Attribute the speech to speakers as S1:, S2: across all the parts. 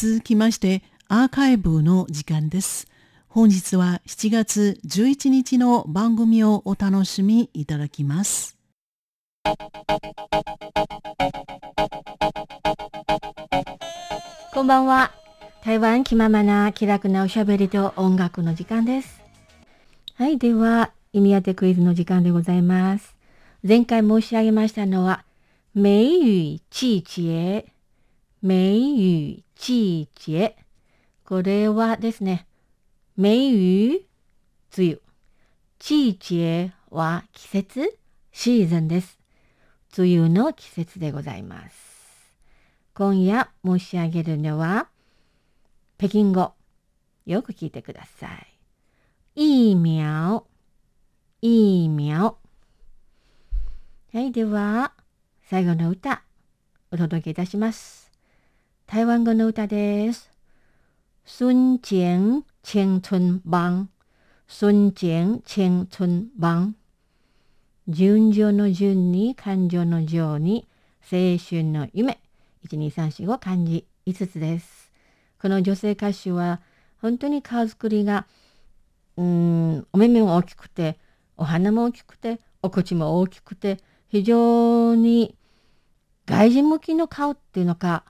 S1: 続きましてアーカイブの時間です。本日は7月11日の番組をお楽しみいただきます。
S2: こんばんは。台湾気ままな気楽なおしゃべりと音楽の時間です。はい、では意味当てクイズの時間でございます。前回申し上げましたのは、梅雨季節、梅雨季節。これはですね、梅雨、梅雨。季節は季節、シーズンです。梅雨の季節でございます。今夜申し上げるのは、北京語。よく聞いてください。疫苗、疫苗。はい、では、最後の歌、お届けいたします。台湾語の歌です。瞬間青春版。瞬間青春版。順序の順に感情の情に青春の夢。12345漢字5つです。この女性歌手は本当に顔作りがうんお目目も大きくてお花も大きくてお口も大きくて非常に外人向きの顔っていうのか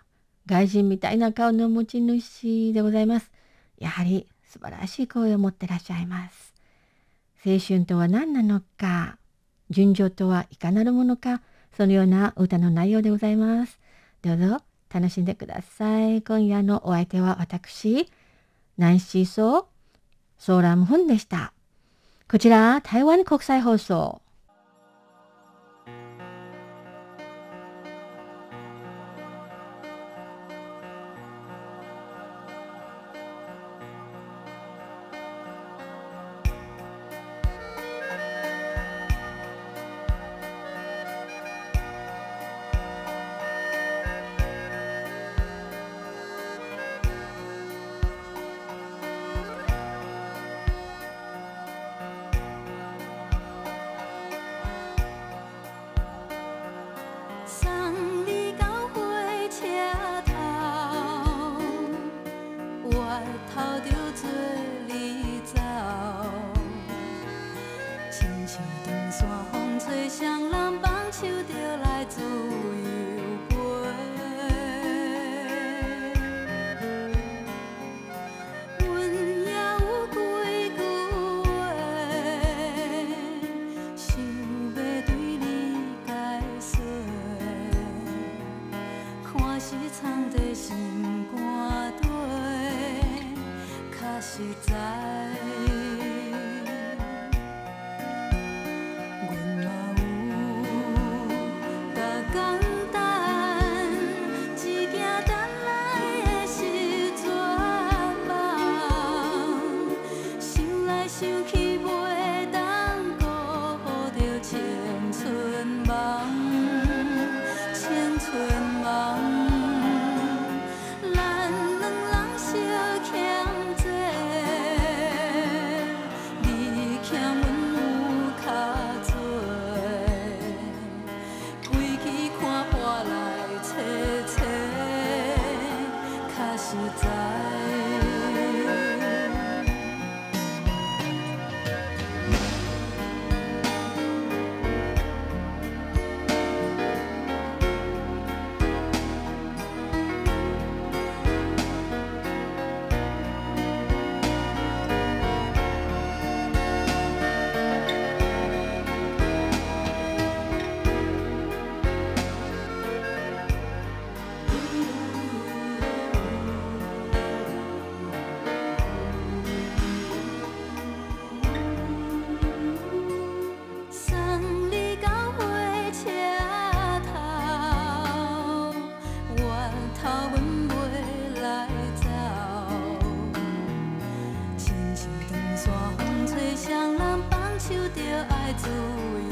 S2: 外人みたいな顔の持ち主でございます。やはり素晴らしい声を持ってらっしゃいます。青春とは何なのか、純情とはいかなるものか、そのような歌の内容でございます。どうぞ楽しんでください。今夜のお相手は私、ナンシーソー、ソーラムフンでした。こちら、台湾国際放送。
S3: 手就来自由飞。阮也有几句话，想要对你解释，看是藏在心肝底，确实在。是在。爱足矣。